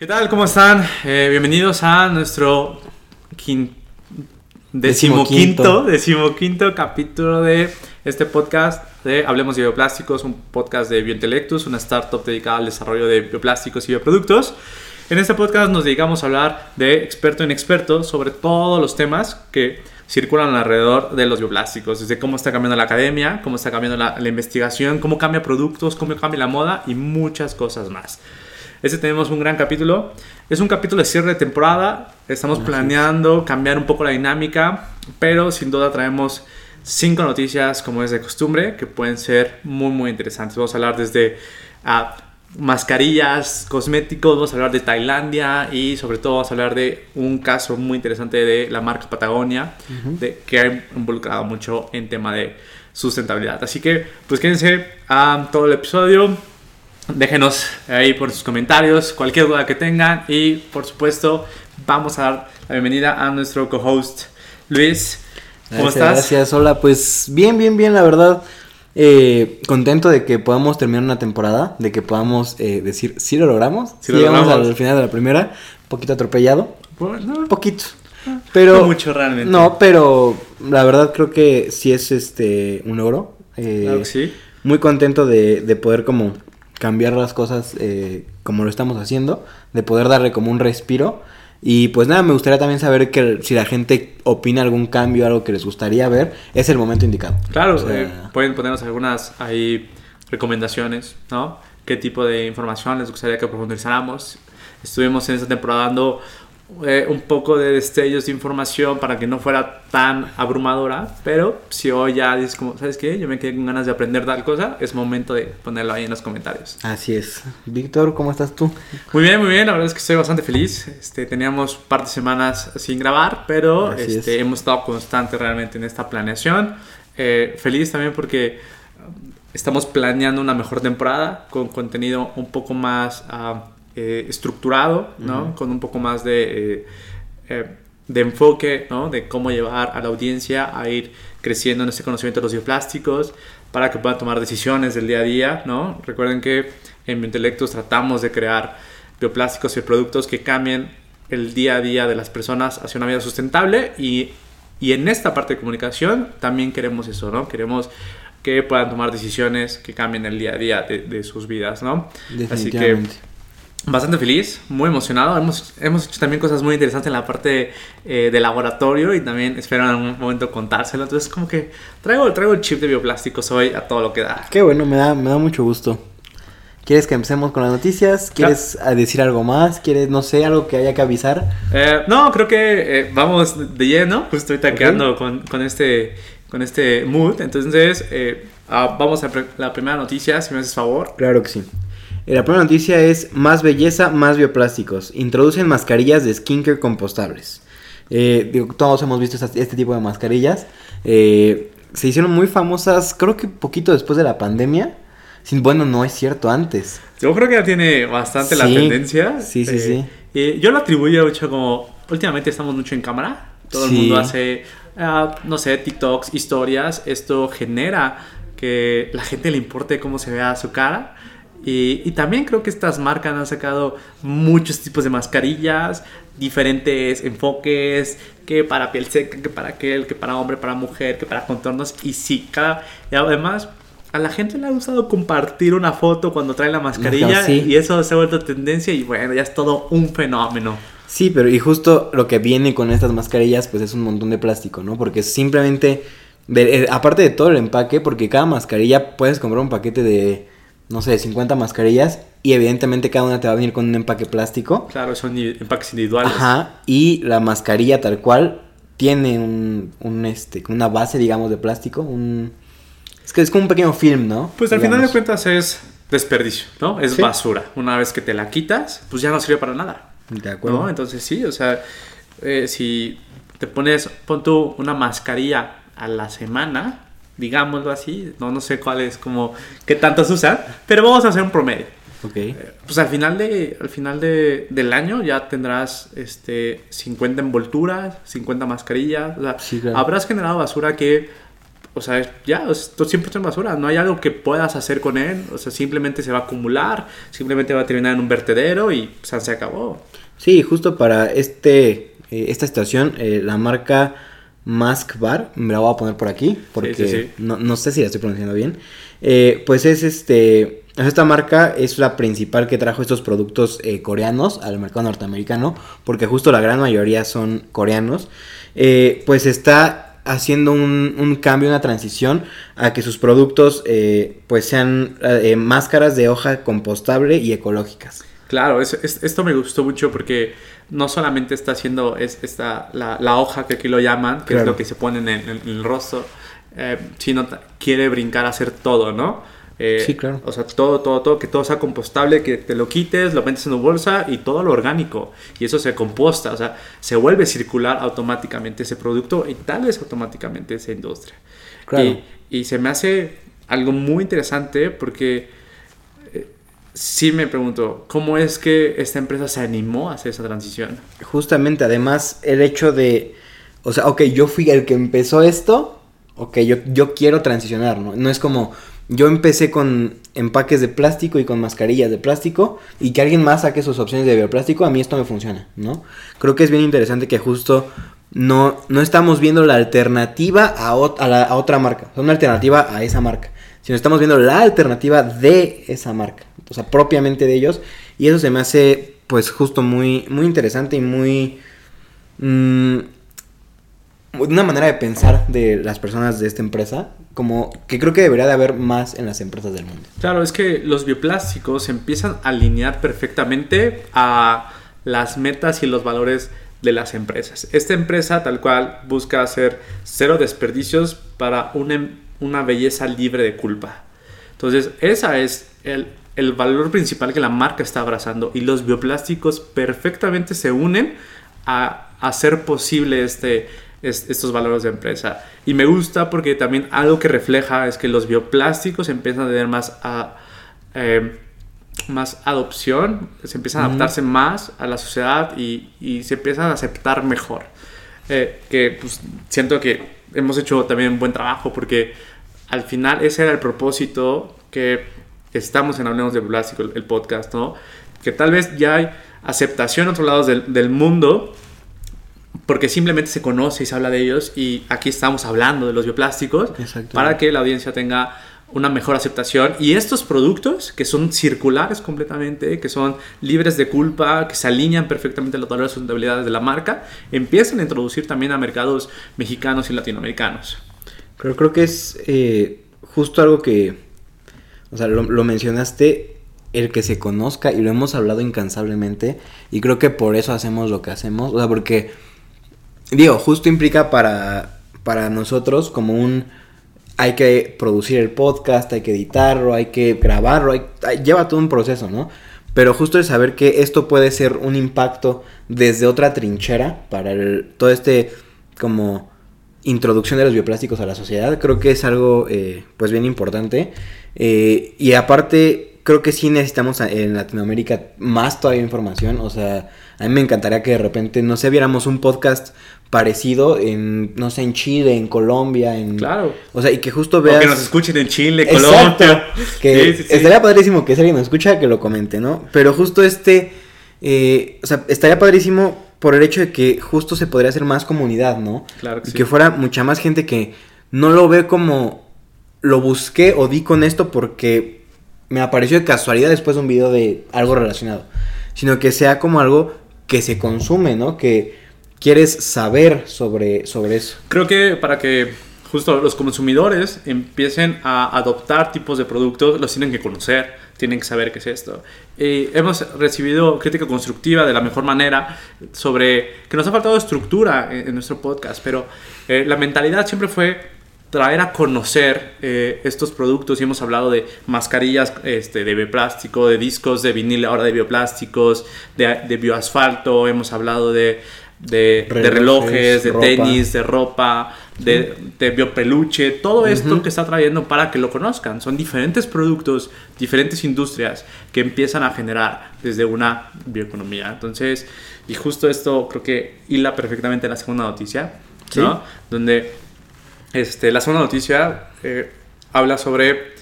¿Qué tal? ¿Cómo están? Eh, bienvenidos a nuestro quin- decimoquinto, decimoquinto capítulo de este podcast de Hablemos de Bioplásticos, un podcast de Biointelectus, una startup dedicada al desarrollo de bioplásticos y bioproductos. En este podcast nos dedicamos a hablar de experto en experto sobre todos los temas que circulan alrededor de los bioplásticos, desde cómo está cambiando la academia, cómo está cambiando la, la investigación, cómo cambia productos, cómo cambia la moda y muchas cosas más. Este tenemos un gran capítulo. Es un capítulo de cierre de temporada. Estamos planeando cambiar un poco la dinámica, pero sin duda traemos cinco noticias como es de costumbre que pueden ser muy muy interesantes. Vamos a hablar desde ah, mascarillas, cosméticos, vamos a hablar de Tailandia y sobre todo vamos a hablar de un caso muy interesante de la marca Patagonia, de, que ha involucrado mucho en tema de sustentabilidad. Así que pues quédense a todo el episodio. Déjenos ahí por sus comentarios cualquier duda que tengan y por supuesto vamos a dar la bienvenida a nuestro co-host Luis. ¿Cómo Gracias, estás? Gracias, hola, pues bien, bien, bien, la verdad. Eh, contento de que podamos terminar una temporada, de que podamos eh, decir, sí lo logramos. Sí lo llegamos logramos. al final de la primera, un poquito atropellado, un poquito. Pero no mucho realmente. No, pero la verdad creo que sí es este un logro. Eh, Claro que sí. Muy contento de, de poder como cambiar las cosas eh, como lo estamos haciendo, de poder darle como un respiro. Y pues nada, me gustaría también saber que si la gente opina algún cambio, algo que les gustaría ver, es el momento indicado. Claro, O sea, eh, pueden ponernos algunas ahí recomendaciones, ¿no? ¿Qué tipo de información les gustaría que profundizáramos? Estuvimos en esta temporada dando eh, un poco de destellos de información para que no fuera tan abrumadora, pero si hoy ya dices como, ¿sabes qué? Yo me quedé con ganas de aprender tal cosa, es momento de ponerlo ahí en los comentarios. Así es. Víctor, ¿cómo estás tú? Muy bien, muy bien, la verdad es que estoy bastante feliz. Este, teníamos un par de semanas sin grabar, pero este, es. hemos estado constantes realmente en esta planeación. Eh, feliz también porque estamos planeando una mejor temporada con contenido un poco más ah, eh, estructurado, ¿no? Con un poco más de, eh, eh, de enfoque, ¿no? De cómo llevar a la audiencia a ir creciendo en este conocimiento de los bioplásticos para que puedan tomar decisiones del día a día, ¿no? Recuerden que en Biointelectos tratamos de crear bioplásticos y productos que cambien el día a día de las personas hacia una vida sustentable y, y en esta parte de comunicación también queremos eso, ¿no? Queremos que puedan tomar decisiones que cambien el día a día de, de sus vidas, ¿no? Así que. Bastante feliz, muy emocionado. Hemos, hemos hecho también cosas muy interesantes en la parte eh, de laboratorio y también espero en algún momento contárselo. Entonces, como que traigo, traigo el chip de bioplásticos hoy a todo lo que da. Qué bueno, me da, me da mucho gusto. ¿Quieres que empecemos con las noticias? ¿Quieres ah, decir algo más? ¿Quieres, no sé, algo que haya que avisar? Eh, no, creo que eh, vamos de lleno. Justo estoy taqueando con, con, este, con este mood. Entonces, eh, ah, vamos a la primera noticia, si me haces favor. Claro que sí. Eh, La primera noticia es más belleza, más bioplásticos. Introducen mascarillas de skincare compostables. Eh, digo, todos hemos visto este tipo de mascarillas. Eh, se hicieron muy famosas, creo que poquito después de la pandemia. Sin, bueno, no es cierto, antes. Yo creo que ya tiene bastante la tendencia. sí, sí, Eh, sí. yo lo atribuyo mucho como. Últimamente estamos mucho en cámara. Todo el mundo hace, ah, no sé, TikToks, historias. Esto genera que la gente le importe cómo se vea su cara. Y, y también creo que estas marcas han sacado muchos tipos de mascarillas, diferentes enfoques, que para piel seca, que para aquel, que para hombre, para mujer, que para contornos. Y sí, cada. Y además, a la gente le ha gustado compartir una foto cuando trae la mascarilla. Sí. Y eso se ha vuelto tendencia. Y bueno, ya es todo un fenómeno. Sí, pero y justo lo que viene con estas mascarillas, pues es un montón de plástico, ¿no? Porque simplemente, de- eh, aparte de todo el empaque, porque cada mascarilla puedes comprar un paquete de, no sé, 50 mascarillas y evidentemente cada una te va a venir con un empaque plástico. Claro, son empaques individuales. Ajá, y la mascarilla tal cual tiene un, un este, una base, digamos, de plástico, un... Es que es como un pequeño film, ¿no? Pues al final de cuentas es desperdicio, ¿no? Es Sí. basura. Una vez que te la quitas, pues ya no sirve para nada. De acuerdo. ¿no? Entonces sí, o sea, eh, si te pones, pon tú una mascarilla a la semana, digámoslo así, no, no sé cuál es como, qué tantos usan, pero vamos a hacer un promedio. Ok. Eh, Pues al final, de, al final de, del año ya tendrás este, 50 envolturas, 50 mascarillas. o sea, Sí, claro. Habrás generado basura que o sea, ya, esto siempre en basura, no hay algo que puedas hacer con él, o sea, simplemente se va a acumular, simplemente va a terminar en un vertedero y o sea, se acabó. Sí, justo para este, eh, esta situación, eh, la marca Mask Bar, me la voy a poner por aquí, porque Sí, sí, sí. No, no sé si la estoy pronunciando bien, eh, pues es este, esta marca es la principal que trajo estos productos eh, coreanos al mercado norteamericano, porque justo la gran mayoría son coreanos, eh, pues está haciendo un, un cambio, una transición a que sus productos pues sean máscaras de hoja compostable y ecológicas. Claro, es- es- esto me gustó mucho porque no solamente está haciendo es, esta, la, la hoja que aquí lo llaman, que es Claro. lo que se ponen en, en el rostro, eh, sino quiere brincar a hacer todo, ¿no? Eh, Sí, claro. O sea, todo, todo, todo, que todo sea compostable, que te lo quites, lo metes en tu bolsa y todo lo orgánico. Y eso se composta, o sea, se vuelve circular automáticamente ese producto y tal vez automáticamente esa industria. Claro. Y, y se me hace algo muy interesante porque sí me pregunto, ¿cómo es que esta empresa se animó a hacer esa transición? Justamente, además, el hecho de, o sea, ok, yo fui el que empezó esto, ok, yo, yo quiero transicionar, ¿no? No es como, yo empecé con empaques de plástico y con mascarillas de plástico y que alguien más saque sus opciones de bioplástico, a mí esto me funciona, ¿no? Creo que es bien interesante que justo no, no estamos viendo la alternativa a, a la- otra marca, una alternativa a esa marca, sino estamos viendo la alternativa de esa marca, o sea, propiamente de ellos, y eso se me hace, pues, justo muy, muy interesante y muy... mm, una manera de pensar de las personas de esta empresa, como que creo que debería de haber más en las empresas del mundo. Claro, es que los bioplásticos se empiezan a alinear perfectamente a las metas y los valores de las empresas. Esta empresa tal cual busca hacer cero desperdicios para una, em- una belleza libre de culpa. Entonces, ese es el, el valor principal que la marca está abrazando y los bioplásticos perfectamente se unen a hacer posible este, es- estos valores de empresa. Y me gusta porque también algo que refleja es que los bioplásticos empiezan a tener más, a- eh, más adopción, se empiezan a adaptarse más a la sociedad y, y se empiezan a aceptar mejor. Eh, que pues, siento que hemos hecho también un buen trabajo porque al final ese era el propósito que estamos en Hablemos de Plástico, el, el podcast, ¿no? Que tal vez ya hay aceptación en otros lados del, del mundo porque simplemente se conoce y se habla de ellos y aquí estamos hablando de los bioplásticos para que la audiencia tenga una mejor aceptación y estos productos que son circulares completamente, que son libres de culpa, que se alinean perfectamente a los valores y sustentabilidades de la marca, empiezan a introducir también a mercados mexicanos y latinoamericanos. Pero creo que es eh, justo algo que, o sea, lo, lo mencionaste, el que se conozca y lo hemos hablado incansablemente y creo que por eso hacemos lo que hacemos, o sea, porque, digo, justo implica para, para nosotros como un, hay que producir el podcast, hay que editarlo, hay que grabarlo, lleva todo un proceso, ¿no? Pero justo el saber que esto puede ser un impacto desde otra trinchera para el, todo este como introducción de los bioplásticos a la sociedad, creo que es algo eh, pues bien importante. Eh, y aparte, creo que sí necesitamos en Latinoamérica más todavía información. O sea, a mí me encantaría que de repente, no sé, viéramos un podcast parecido en, no sé, en Chile, en Colombia, en... Claro. O sea, y que justo O veas... que nos escuchen en Chile, Exacto. Colombia. Que Sí, sí, sí. estaría padrísimo que si alguien nos escucha que lo comente, ¿no? Pero justo este, eh, o sea, estaría padrísimo por el hecho de que justo se podría hacer más comunidad, ¿no? Claro que y sí. que fuera mucha más gente que no lo ve como lo busqué o di con esto porque me apareció de casualidad después de un video de algo relacionado, sino que sea como algo que se consume, ¿no? Que quieres saber sobre, sobre eso. Creo que para que justo los consumidores empiecen a adoptar tipos de productos, los tienen que conocer, tienen que saber qué es esto. Y hemos recibido crítica constructiva de la mejor manera sobre que nos ha faltado estructura en, en nuestro podcast, pero eh, la mentalidad siempre fue traer a conocer eh, estos productos y hemos hablado de mascarillas este, de bioplástico, de discos de vinil ahora de bioplásticos, de, de bioasfalto, hemos hablado de, de, de Relojes, relojes, de ropa. tenis, de ropa, de, de biopeluche, todo esto que está trayendo para que lo conozcan. Son diferentes productos, diferentes industrias que empiezan a generar desde una bioeconomía. Entonces, y justo esto creo que hila perfectamente la segunda noticia, ¿no? Donde Este, la segunda noticia eh, habla sobre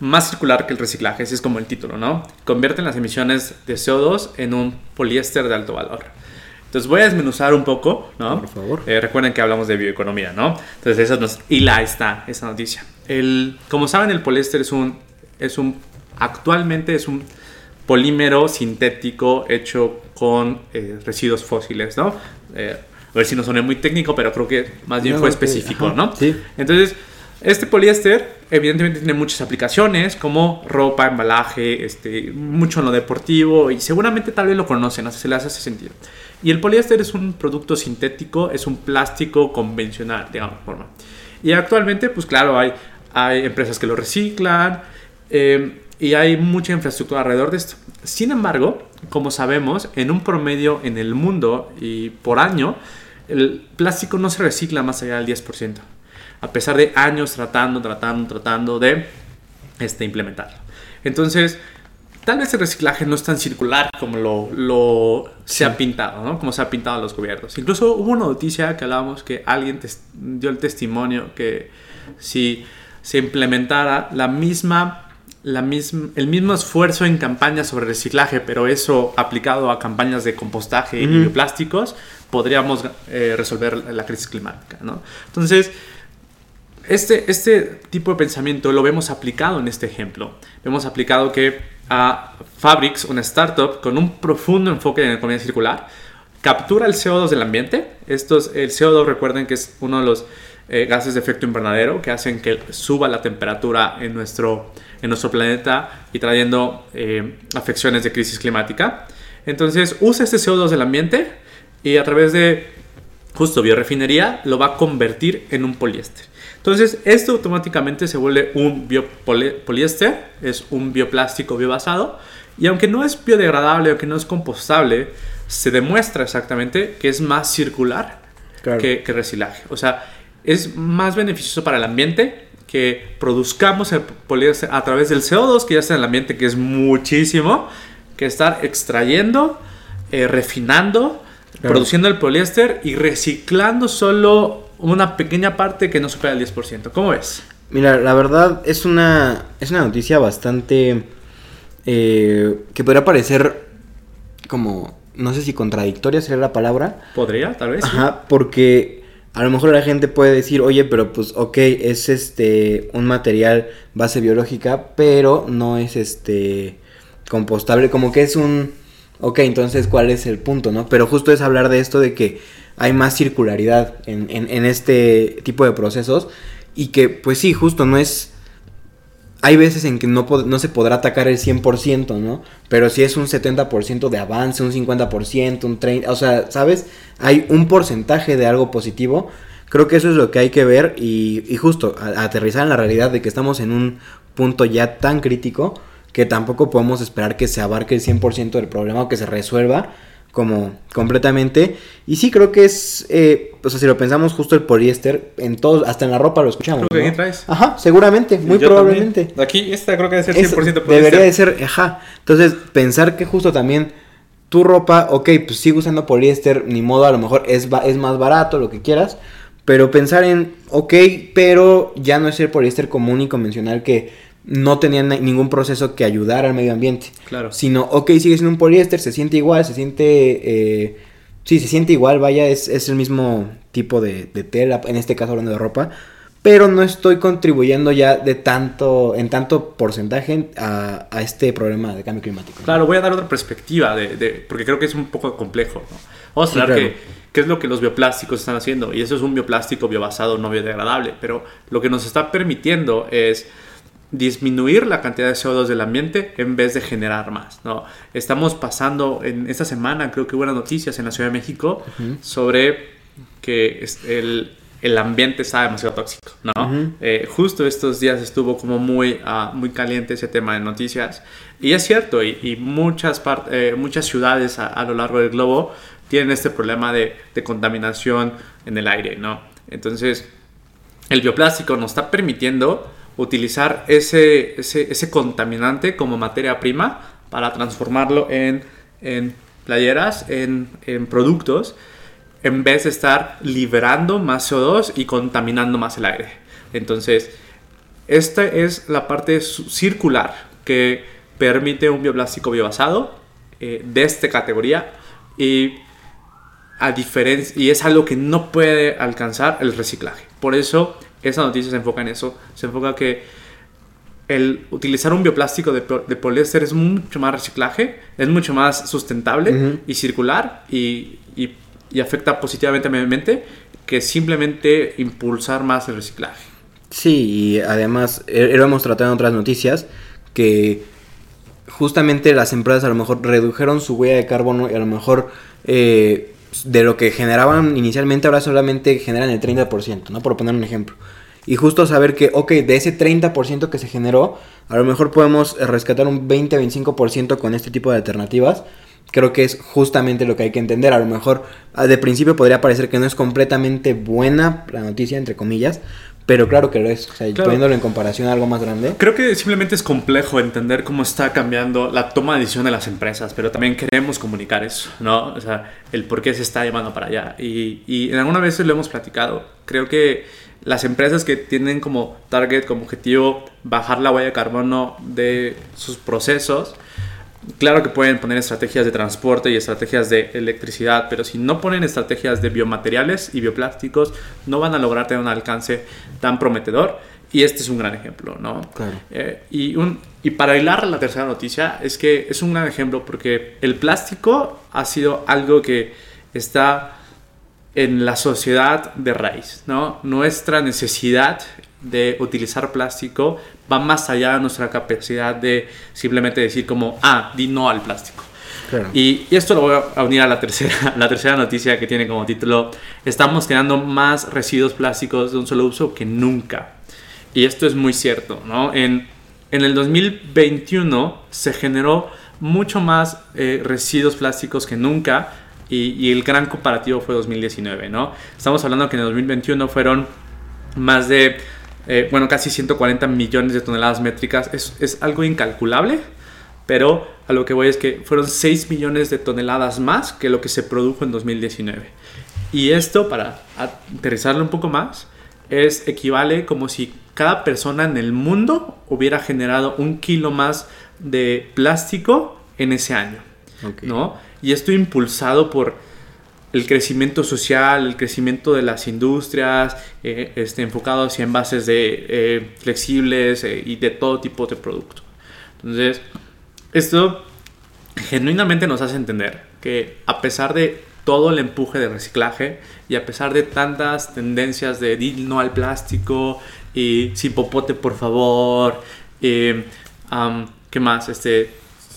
más circular que el reciclaje, ese es como el título, ¿no? Convierten las emisiones de CO2 en un poliéster de alto valor. Entonces voy a desmenuzar un poco, ¿no? Por favor. Eh, recuerden que hablamos de bioeconomía, ¿no? Entonces esa nos... Y la está, esa noticia. El, como saben, el poliéster es un, es un... Actualmente es un polímero sintético hecho con eh, residuos fósiles, ¿no? Eh, a ver si no suena muy técnico, pero creo que más bien No, fue específico, ¿no? sí. Entonces, este poliéster evidentemente tiene muchas aplicaciones como ropa, embalaje, este, mucho en lo deportivo y seguramente tal vez lo conocen, no sé si les hace sentido. Y el poliéster es un producto sintético, es un plástico convencional, digamos, forma. Y actualmente, pues claro, hay, hay empresas que lo reciclan eh, y hay mucha infraestructura alrededor de esto. Sin embargo, como sabemos, en un promedio en el mundo y por año, el plástico no se recicla más allá del 10%. A pesar de años tratando, tratando, tratando de este, implementarlo. Entonces, tal vez el reciclaje no es tan circular como lo, lo se ha pintado, ¿no? Como se ha pintado los gobiernos. Incluso hubo una noticia que hablábamos que alguien dio el testimonio que si se implementara la misma, la misma, el mismo esfuerzo en campañas sobre reciclaje, pero eso aplicado a campañas de compostaje y bioplásticos, podríamos eh, resolver la crisis climática, ¿no? Entonces, este, este tipo de pensamiento lo vemos aplicado en este ejemplo. Vemos aplicado que a Fabrics, una startup con un profundo enfoque en economía circular, captura el CO2 del ambiente. Estos, el CO2, recuerden que es uno de los eh, gases de efecto invernadero que hacen que suba la temperatura en nuestro, en nuestro planeta y trayendo eh, afecciones de crisis climática. Entonces usa este CO2 del ambiente y a través de justo biorefinería lo va a convertir en un poliéster. Entonces, esto automáticamente se vuelve un biopoliéster, es un bioplástico biobasado, y aunque no es biodegradable, aunque no es compostable, se demuestra exactamente que es más circular Claro. que, que reciclaje. O sea, es más beneficioso para el ambiente que produzcamos el poliéster a través del CO2 que ya está en el ambiente, que es muchísimo, que estar extrayendo, eh, refinando, Claro. produciendo el poliéster y reciclando solo una pequeña parte que no supera el 10%. ¿Cómo ves? Mira, la verdad es una, es una noticia bastante... eh, que podría parecer como, no sé si contradictoria sería la palabra. ¿Podría, tal vez? sí? Ajá, porque a lo mejor la gente puede decir, oye, pero pues ok, es este un material base biológica, pero no es este compostable, como que es un... Ok, entonces, ¿cuál es el punto, no? Pero justo es hablar de esto de que hay más circularidad en, este tipo de procesos y que, pues sí, justo no es... Hay veces en que no, se podrá atacar el 100%, ¿no? Pero si es un 70% de avance, un 50%, un 30%, o sea, ¿sabes? Hay un porcentaje de algo positivo. Creo que eso es lo que hay que ver y, justo aterrizar en la realidad de que estamos en un punto ya tan crítico que tampoco podemos esperar que se abarque el 100% del problema o que se resuelva como completamente. Y sí creo que es, eh, o sea, si lo pensamos justo el poliéster, en todos, hasta en la ropa lo escuchamos. Creo que ¿no? aquí traes. Ajá, seguramente, muy Yo probablemente. también. Aquí, esta creo que debe ser Es- 100% poliéster. debería de ser, ajá. Entonces, pensar que justo también tu ropa, ok, pues sigue usando poliéster, ni modo, a lo mejor es, es más barato, lo que quieras. Pero pensar en, ok, pero ya no es el poliéster común y convencional que no tenía na- ningún proceso que ayudara al medio ambiente. Claro. Sino, ok, sigue siendo un poliéster, se siente igual, se siente... eh, sí, se siente igual, vaya, es, es el mismo tipo de, de tela, en este caso hablando de ropa. Pero no estoy contribuyendo ya de tanto, en tanto porcentaje a, a este problema de cambio climático. Claro, voy a dar otra perspectiva, de, de- porque creo que es un poco complejo. ¿no? Vamos a Sí, hablar claro. que, qué es lo que los bioplásticos están haciendo. Y eso es un bioplástico biobasado no biodegradable. Pero lo que nos está permitiendo es disminuir la cantidad de CO2 del ambiente en vez de generar más. ¿no? Estamos pasando, en esta semana creo que hubo noticias en la Ciudad de México sobre que el, el ambiente está demasiado tóxico. ¿no? Eh, justo estos días estuvo como muy, ah, muy caliente ese tema de noticias. Y es cierto, y, y muchas, eh, muchas ciudades a, a lo largo del globo tienen este problema de, de contaminación en el aire, ¿no? Entonces, el bioplástico nos está permitiendo utilizar ese, ese, ese contaminante como materia prima para transformarlo en, en playeras, en, en productos en vez de estar liberando más CO2 y contaminando más el aire. Entonces, esta es la parte circular que permite un bioplástico biobasado eh, de esta categoría y a y es algo que no puede alcanzar el reciclaje. Por eso esa noticia se enfoca en eso, se enfoca que el utilizar un bioplástico de, poliéster es mucho más reciclaje, es mucho más sustentable y circular y, y, y, afecta positivamente al medio ambiente que simplemente impulsar más el reciclaje. Sí, y además eh, lo hemos tratado en otras noticias que justamente las empresas a lo mejor redujeron su huella de carbono y a lo mejor eh, de lo que generaban inicialmente ahora solamente generan el 30%, ¿no? Por poner un ejemplo. Y justo saber que, ok, de ese 30% que se generó, a lo mejor podemos rescatar un 20-25% con este tipo de alternativas. Creo que es justamente lo que hay que entender. A lo mejor ah, de principio podría parecer que no es completamente buena la noticia, entre comillas, pero claro que lo es, o sea, poniéndolo en comparación a algo más grande. Creo que simplemente es complejo entender cómo está cambiando la toma de decisión de las empresas, pero también queremos comunicar eso, ¿no? O sea, el por qué se está llevando para allá. Y, y en alguna vez lo hemos platicado. Creo que las empresas que tienen como target, como objetivo, bajar la huella de carbono de sus procesos, Claro que pueden poner estrategias de transporte y estrategias de electricidad, pero si no ponen estrategias de biomateriales y bioplásticos, no van a lograr tener un alcance tan prometedor. Y este es un gran ejemplo, ¿no? Claro. Eh, y, un, y para hilar la tercera noticia, es que es un gran ejemplo porque el plástico ha sido algo que está en la sociedad de raíz, ¿no? Nuestra necesidad de utilizar plástico va más allá de nuestra capacidad de simplemente decir como, ah, di no al plástico. Y, esto lo voy a unir a la tercera, la tercera noticia que tiene como título, estamos creando más residuos plásticos de un solo uso que nunca. Y esto es muy cierto, ¿no? En, en el 2021 se generó mucho más eh, residuos plásticos que nunca y, y, el gran comparativo fue 2019, ¿no? Estamos hablando que en el 2021 fueron más de eh, bueno, casi 140 millones de toneladas métricas. Es, es, algo incalculable, pero a lo que voy es que fueron 6 millones de toneladas más que lo que se produjo en 2019. Y esto, para aterrizarlo un poco más, es equivale como si cada persona en el mundo hubiera generado un kilo más de plástico en ese año. ¿no? Y esto impulsado por el crecimiento social, el crecimiento de las industrias, eh, este, enfocado hacia envases de, eh, flexibles eh, y de todo tipo de productos. Entonces, esto genuinamente nos hace entender que a pesar de todo el empuje de reciclaje y a pesar de tantas tendencias de no al plástico y sin popote por favor, ¿qué más? Este,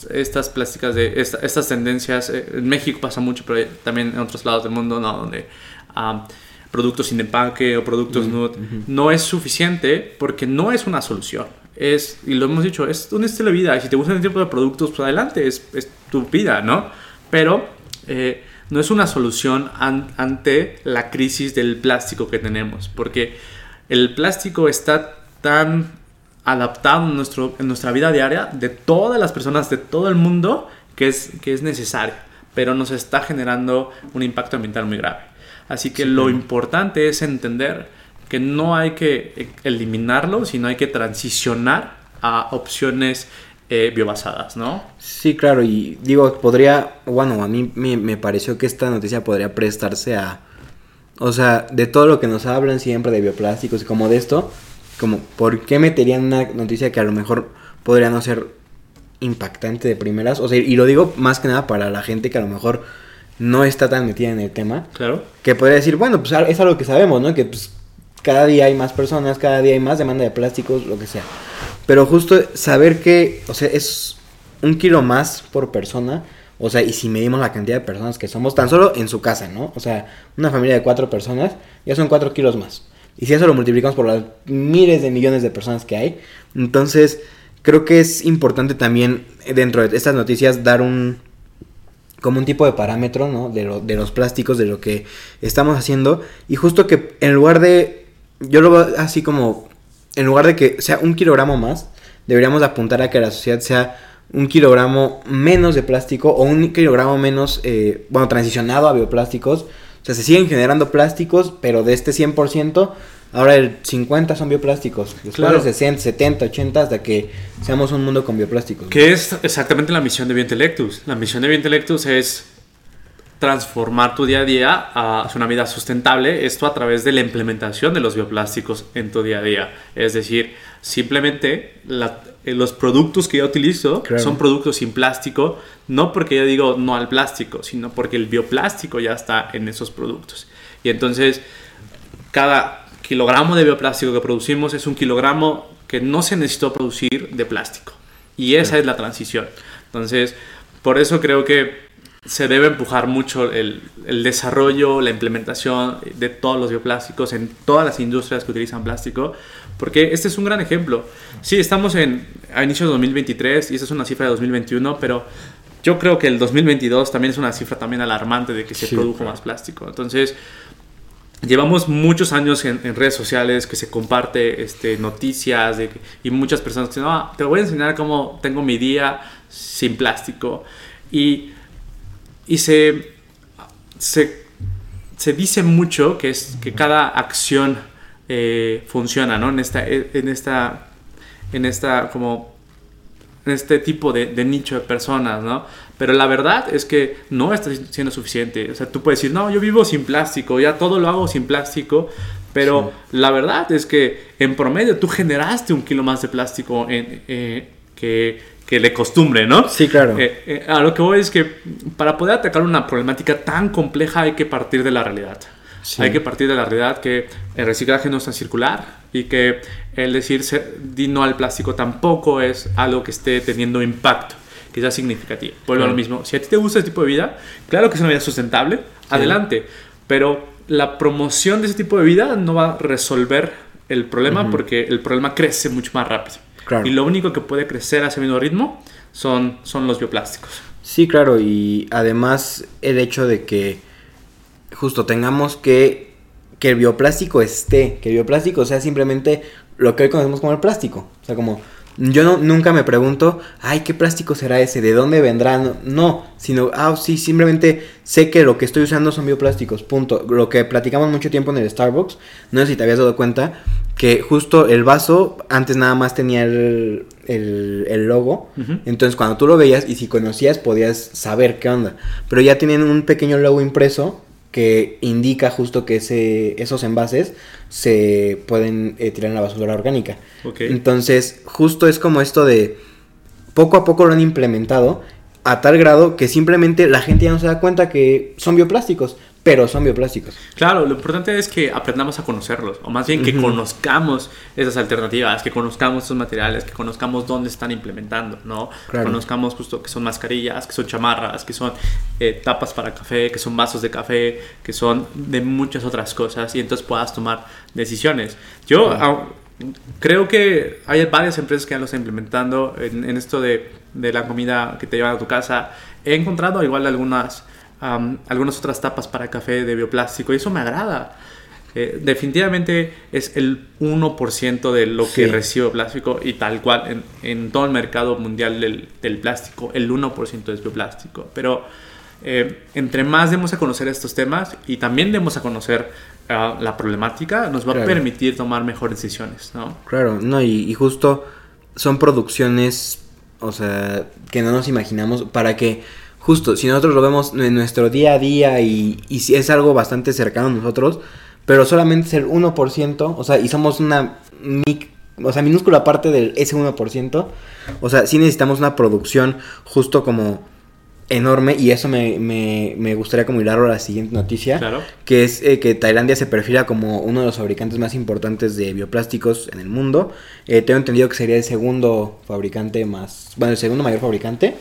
estas plásticas de estas tendencias, eh, en México pasa mucho, pero también en otros lados del mundo, ¿no? donde productos sin empaque o productos nude, no es suficiente porque no es una solución. Es, y lo hemos dicho, es un estilo de vida. Y si te gustan este tipo de productos, pues adelante, es, es tu vida, ¿no? Pero eh, no es una solución ante la crisis del plástico que tenemos, porque el plástico está tan adaptado en, nuestro, en nuestra vida diaria de todas las personas de todo el mundo que es, que es necesario, pero nos está generando un impacto ambiental muy grave. Así que lo importante es entender que no hay que eliminarlo, sino hay que transicionar a opciones eh, biobasadas, ¿no? Sí, claro, y digo, podría, bueno, a mí me, me pareció que esta noticia podría prestarse a, o sea, de todo lo que nos hablan siempre de bioplásticos y como de esto, como, ¿por qué meterían una noticia que a lo mejor podría no ser impactante de primeras? O sea, y lo digo más que nada para la gente que a lo mejor no está tan metida en el tema. Claro. Que podría decir, bueno, pues es algo que sabemos, ¿no? Que pues cada día hay más personas, cada día hay más demanda de plásticos, lo que sea. Pero justo saber que, o sea, es un kilo más por persona. O sea, y si medimos la cantidad de personas que somos, tan solo en su casa, ¿no? O sea, una familia de cuatro personas, ya son cuatro kilos más. Y si eso lo multiplicamos por las miles de millones de personas que hay, entonces creo que es importante también dentro de estas noticias dar un como un tipo de parámetro, ¿no? De, lo, de los plásticos, de lo que estamos haciendo. Y justo que en lugar de, yo lo veo así como, en lugar de que sea un kilogramo más, deberíamos apuntar a que la sociedad sea un kilogramo menos de plástico o un kilogramo menos, eh, bueno, transicionado a bioplásticos O sea, se siguen generando plásticos, pero de este 100%, ahora el 50 son bioplásticos. Después Claro. de 60, 70, 80, hasta que seamos un mundo con bioplásticos. Que es exactamente la misión de Biointelectus. La misión de Biointelectus es transformar tu día a día a una vida sustentable, esto a través de la implementación de los bioplásticos en tu día a día. Es decir, simplemente la- eh, los productos que yo utilizo Claro. son productos sin plástico, no porque yo digo no al plástico, sino porque el bioplástico ya está en esos productos. Y entonces, cada kilogramo de bioplástico que producimos es un kilogramo que no se necesitó producir de plástico. Y esa es la transición. Entonces, por eso creo que se debe empujar mucho el, el desarrollo, la implementación de todos los bioplásticos en todas las industrias que utilizan plástico, porque este es un gran ejemplo. Sí, estamos en, a inicios de 2023 y esta es una cifra de 2021, pero yo creo que el 2022 también es una cifra también alarmante de que se Sí, produjo claro. más plástico. Entonces, Llevamos muchos años en, en redes sociales que se comparte este, noticias de y muchas personas que dicen, "Ah, te voy a enseñar cómo tengo mi día sin plástico. Y, y se, se, se dice mucho que, es, que cada acción eh, funciona, ¿no? En esta, en esta, en esta como en este tipo de, de nicho de personas, ¿no? Pero la verdad es que no está siendo suficiente. O sea, tú puedes decir, no, yo vivo sin plástico, ya todo lo hago sin plástico, pero la verdad es que en promedio tú generaste un kilo más de plástico en, eh, que, que de costumbre, ¿no? Sí, claro. Eh, eh, a lo que voy es que para poder atacar una problemática tan compleja hay que partir de la realidad. Sí. Hay que partir de la realidad que el reciclaje no es tan circular y que el decir di no al plástico tampoco es algo que esté teniendo impacto, que sea significativo. Vuelvo a lo Claro. mismo. Si a ti te gusta este tipo de vida, claro que es una vida sustentable, adelante. Pero la promoción de ese tipo de vida no va a resolver el problema porque el problema crece mucho más rápido. Claro. Y lo único que puede crecer a ese mismo ritmo son, son los bioplásticos. Sí, claro, y además el hecho de que justo tengamos que que el bioplástico esté, que el bioplástico sea simplemente lo que hoy conocemos como el plástico. O sea, como yo no, nunca me pregunto, ay, ¿qué plástico será ese? ¿De dónde vendrá? No, no, sino, ah, sí, simplemente sé que lo que estoy usando son bioplásticos, punto. Lo que platicamos mucho tiempo en el Starbucks, no sé si te habías dado cuenta, que justo el vaso antes nada más tenía el, el, el logo, entonces cuando tú lo veías y si conocías podías saber qué onda, pero ya tienen un pequeño logo impreso que indica justo que ese, esos envases se pueden eh, tirar en la basura orgánica. Ok. Entonces, justo es como esto de poco a poco lo han implementado a tal grado que simplemente la gente ya no se da cuenta que son bioplásticos, pero son bioplásticos. Claro, lo importante es que aprendamos a conocerlos, o más bien que Ujú. conozcamos esas alternativas, que conozcamos esos materiales, que conozcamos dónde están implementando, ¿no? Claro. Conozcamos justo que son mascarillas, que son chamarras, que son eh, tapas para café, que son vasos de café, que son de muchas otras cosas, y entonces puedas tomar decisiones. Yo Claro. ah, creo que hay varias empresas que ya lo están implementando en, en esto de, de la comida que te llevan a tu casa. He encontrado igual algunas, algunas otras tapas para café de bioplástico y eso me agrada. Eh, definitivamente es el 1% de lo que recibe plástico y tal cual en, en todo el mercado mundial del, del plástico, el 1% es bioplástico. Pero eh, entre más demos a conocer estos temas y también demos a conocer ah, la problemática, nos va Claro. a permitir tomar mejores decisiones, ¿no? Claro, no, y, y justo son producciones, o sea, que no nos imaginamos para que, justo, si nosotros lo vemos en nuestro día a día y, y si es algo bastante cercano a nosotros, pero solamente es el 1%, o sea, y somos una, mic- o sea, minúscula parte del ese 1%, o sea, sí necesitamos una producción justo como enorme y eso me, me, me gustaría como hilarlo a la siguiente noticia Claro. que es eh, que Tailandia se perfila como uno de los fabricantes más importantes de bioplásticos en el mundo. Eh, tengo entendido que sería el segundo fabricante más, bueno, el segundo mayor fabricante.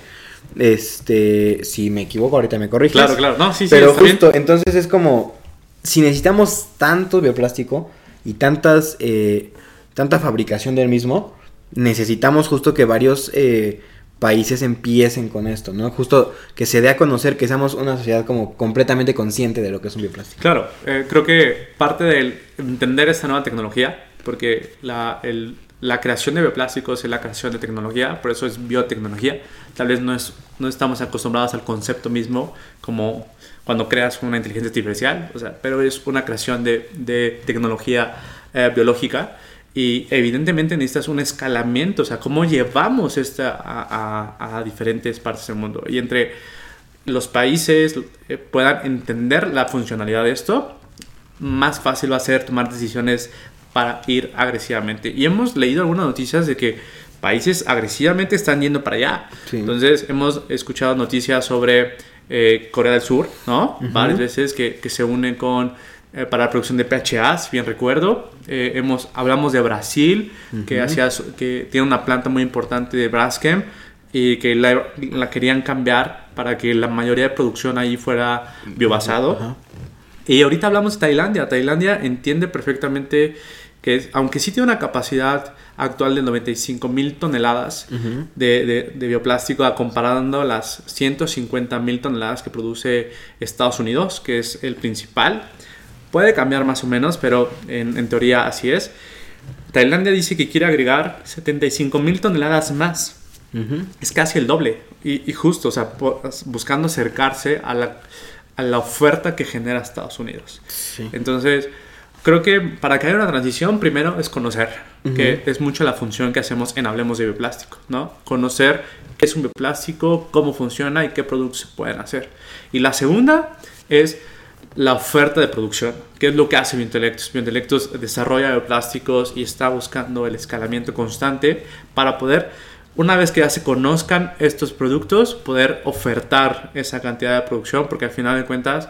Este, si me equivoco, ahorita me corriges. Claro, claro. No, sí, sí, Pero está bien. justo, entonces es como, si necesitamos tanto bioplástico y tantas, eh, tanta fabricación del mismo, necesitamos justo que varios eh, países empiecen con esto, ¿no? Justo que se dé a conocer que seamos una sociedad como completamente consciente de lo que es un bioplástico. Claro, eh, creo que parte del entender esta nueva tecnología, porque la, el, la creación de bioplásticos es la creación de tecnología, por eso es biotecnología. Tal vez no, es, no estamos acostumbrados al concepto mismo como cuando creas una inteligencia artificial, pero es una creación de, tecnología eh, biológica y evidentemente necesitas un escalamiento, o sea, cómo llevamos esta a diferentes partes del mundo. Y entre los países eh, puedan entender la funcionalidad de esto, más fácil va a ser tomar decisiones para ir agresivamente. Y hemos leído algunas noticias de que países agresivamente están yendo para allá. Entonces hemos escuchado noticias sobre eh, Corea del Sur, ¿no? Varias veces que, que, se unen con eh, para la producción de PHA, si bien recuerdo. Eh, hemos, hablamos de Brasil, que, hacía, que tiene una planta muy importante de Braskem y que la, la, querían cambiar para que la mayoría de producción ahí fuera biobasado. Y ahorita hablamos de Tailandia. Tailandia entiende perfectamente que aunque sí tiene una capacidad actual de 95 mil toneladas de, de, de, bioplástico, comparando las 150 mil toneladas que produce Estados Unidos, que es el principal, puede cambiar más o menos, pero en, en teoría así es. Tailandia dice que quiere agregar 75 mil toneladas más. Uh -huh. Es casi el doble. Y, y, justo, o sea, buscando acercarse a la, a la oferta que genera Estados Unidos. Sí. Entonces, creo que para que haya una transición, primero es conocer, uh -huh. que es mucho la función que hacemos en Hablemos de Bioplástico, ¿no? Conocer qué es un bioplástico, cómo funciona y qué productos se pueden hacer. Y la segunda es la oferta de producción, que es lo que hace Biointelectus. Biointelectus desarrolla bioplásticos y está buscando el escalamiento constante para poder, una vez que ya se conozcan estos productos, poder ofertar esa cantidad de producción, porque al final de cuentas,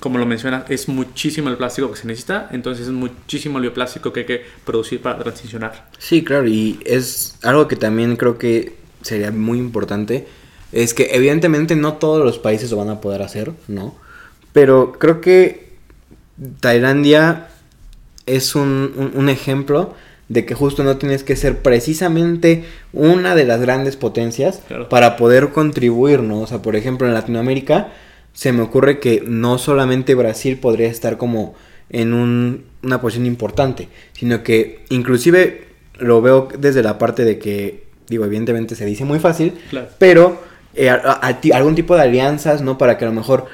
como lo mencionas, es muchísimo el plástico que se necesita, entonces es muchísimo el bioplástico que hay que producir para transicionar. Sí, claro, y es algo que también creo que sería muy importante, es que evidentemente no todos los países lo van a poder hacer, ¿no? Pero creo que Tailandia es un, un, un, ejemplo de que justo no tienes que ser precisamente una de las grandes potencias claro. para poder contribuir, ¿no? O sea, por ejemplo, en Latinoamérica se me ocurre que no solamente Brasil podría estar como en un, una posición importante, sino que inclusive lo veo desde la parte de que, digo, evidentemente se dice muy fácil, claro. pero eh, a, a, a, algún tipo de alianzas, ¿no? Para que a lo mejor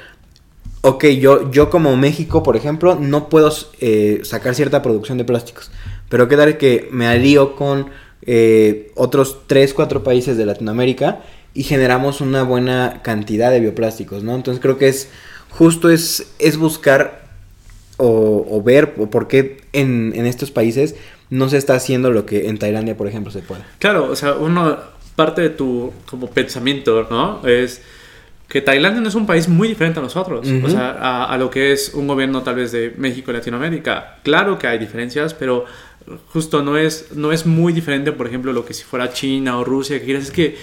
ok, yo, yo como México, por ejemplo, no puedo eh, sacar cierta producción de plásticos. Pero qué tal que me alío con eh, otros 3, 4 países de Latinoamérica y generamos una buena cantidad de bioplásticos, ¿no? Entonces creo que es justo es, es buscar o, o ver por qué en, en, estos países no se está haciendo lo que en Tailandia, por ejemplo, se puede. Claro, o sea, uno, parte de tu como pensamiento, ¿no? Es que Tailandia no es un país muy diferente a nosotros, uh -huh. o sea, a, a, lo que es un gobierno tal vez de México y Latinoamérica. Claro que hay diferencias, pero justo no es, no es muy diferente, por ejemplo, lo que si fuera China o Rusia, que quieres es que